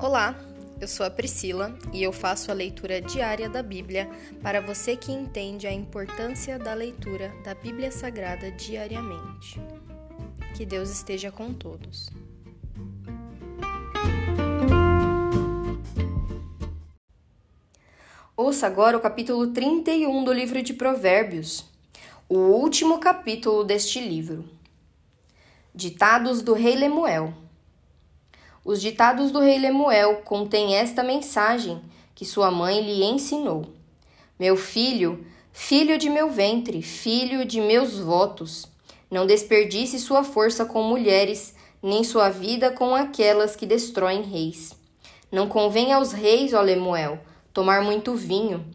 Olá, eu sou a Priscila e eu faço a leitura diária da Bíblia para você que entende a importância da leitura da Bíblia Sagrada diariamente. Que Deus esteja com todos. Ouça agora o capítulo 31 do livro de Provérbios, o último capítulo deste livro. Ditados do Rei Lemuel. Os ditados do rei Lemuel contêm esta mensagem que sua mãe lhe ensinou: Meu filho, filho de meu ventre, filho de meus votos, não desperdice sua força com mulheres, nem sua vida com aquelas que destroem reis. Não convém aos reis, ó Lemuel, tomar muito vinho.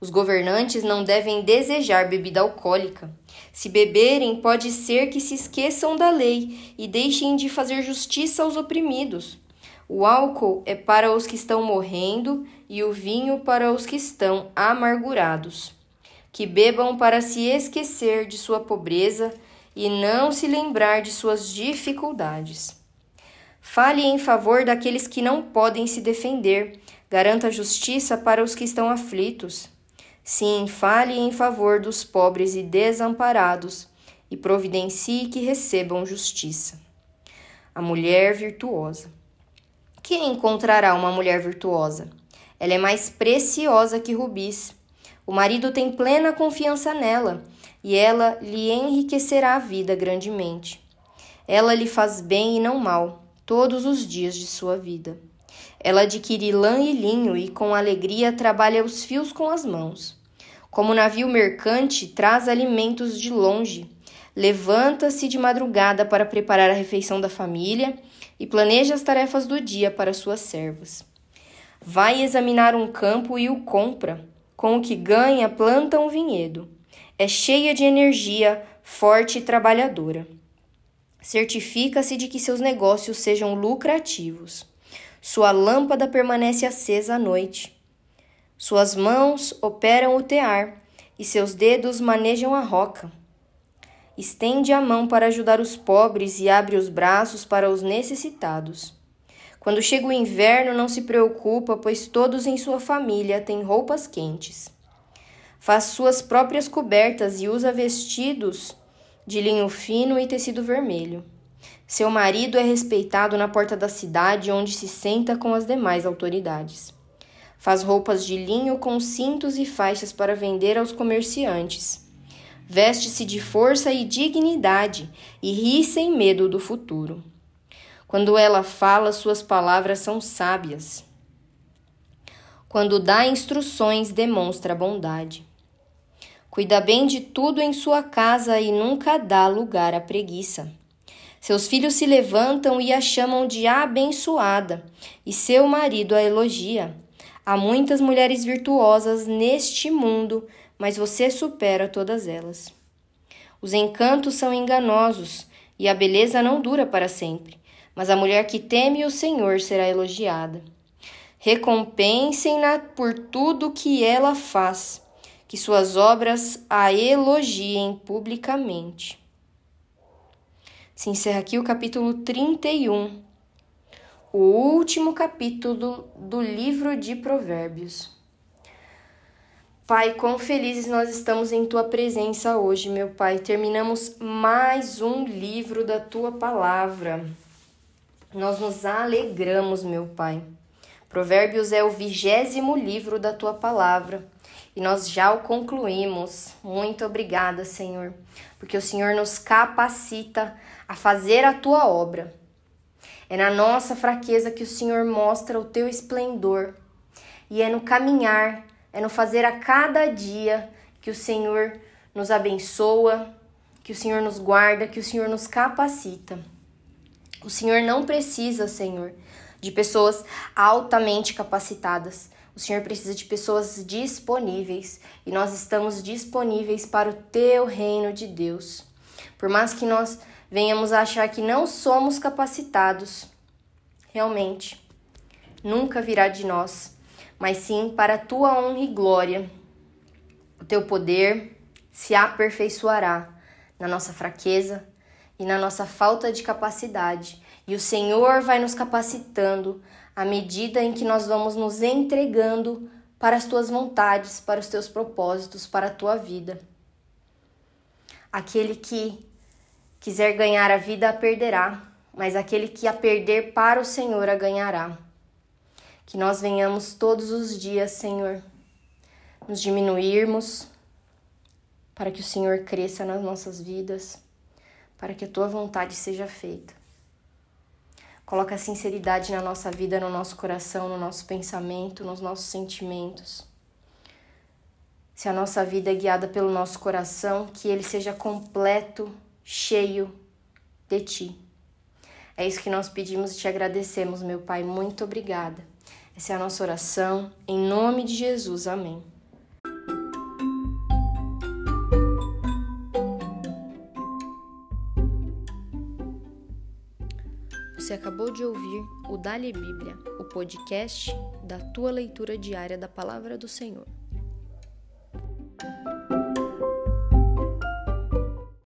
Os governantes não devem desejar bebida alcoólica. Se beberem, pode ser que se esqueçam da lei e deixem de fazer justiça aos oprimidos. O álcool é para os que estão morrendo e o vinho para os que estão amargurados. Que bebam para se esquecer de sua pobreza e não se lembrar de suas dificuldades. Fale em favor daqueles que não podem se defender. Garanta justiça para os que estão aflitos. Sim, fale em favor dos pobres e desamparados, e providencie que recebam justiça. A mulher virtuosa. Quem encontrará uma mulher virtuosa? Ela é mais preciosa que rubis. O marido tem plena confiança nela, e ela lhe enriquecerá a vida grandemente. Ela lhe faz bem e não mal, todos os dias de sua vida. Ela adquire lã e linho e com alegria trabalha os fios com as mãos. Como navio mercante, traz alimentos de longe. Levanta-se de madrugada para preparar a refeição da família e planeja as tarefas do dia para suas servas. Vai examinar um campo e o compra. Com o que ganha, planta um vinhedo. É cheia de energia, forte e trabalhadora. Certifica-se de que seus negócios sejam lucrativos. Sua lâmpada permanece acesa à noite. Suas mãos operam o tear e seus dedos manejam a roca. Estende a mão para ajudar os pobres e abre os braços para os necessitados. Quando chega o inverno, não se preocupa, pois todos em sua família têm roupas quentes. Faz suas próprias cobertas e usa vestidos de linho fino e tecido vermelho. Seu marido é respeitado na porta da cidade, onde se senta com as demais autoridades. Faz roupas de linho com cintos e faixas para vender aos comerciantes. Veste-se de força e dignidade e ri sem medo do futuro. Quando ela fala, suas palavras são sábias. Quando dá instruções, demonstra bondade. Cuida bem de tudo em sua casa e nunca dá lugar à preguiça. Seus filhos se levantam e a chamam de abençoada, e seu marido a elogia. Há muitas mulheres virtuosas neste mundo, mas você supera todas elas. Os encantos são enganosos e a beleza não dura para sempre, mas a mulher que teme o Senhor será elogiada. Recompensem-na por tudo que ela faz, que suas obras a elogiem publicamente. Se encerra aqui o capítulo 31 o último capítulo do livro de Provérbios. Pai, quão felizes nós estamos em tua presença hoje, meu Pai. Terminamos mais um livro da tua palavra. Nós nos alegramos, meu Pai. Provérbios é o vigésimo livro da tua palavra e nós já o concluímos. Muito obrigada, Senhor, porque o Senhor nos capacita a fazer a tua obra. É na nossa fraqueza que o Senhor mostra o teu esplendor. E é no caminhar, é no fazer a cada dia que o Senhor nos abençoa, que o Senhor nos guarda, que o Senhor nos capacita. O Senhor não precisa, Senhor, de pessoas altamente capacitadas. O Senhor precisa de pessoas disponíveis e nós estamos disponíveis para o teu reino de Deus. Por mais que nós venhamos a achar que não somos capacitados, realmente, nunca virá de nós, mas sim para a tua honra e glória. O teu poder se aperfeiçoará na nossa fraqueza e na nossa falta de capacidade. E o Senhor vai nos capacitando à medida em que nós vamos nos entregando para as tuas vontades, para os teus propósitos, para a tua vida. Aquele que quiser ganhar a vida a perderá, mas aquele que a perder para o Senhor a ganhará. Que nós venhamos todos os dias, Senhor, nos diminuirmos para que o Senhor cresça nas nossas vidas, para que a tua vontade seja feita. Coloca a sinceridade na nossa vida, no nosso coração, no nosso pensamento, nos nossos sentimentos. Se a nossa vida é guiada pelo nosso coração, que ele seja completo, cheio de ti. É isso que nós pedimos e te agradecemos, meu Pai. Muito obrigada. Essa é a nossa oração. Em nome de Jesus. Amém. Você acabou de ouvir o Dali Bíblia, o podcast da tua leitura diária da palavra do Senhor.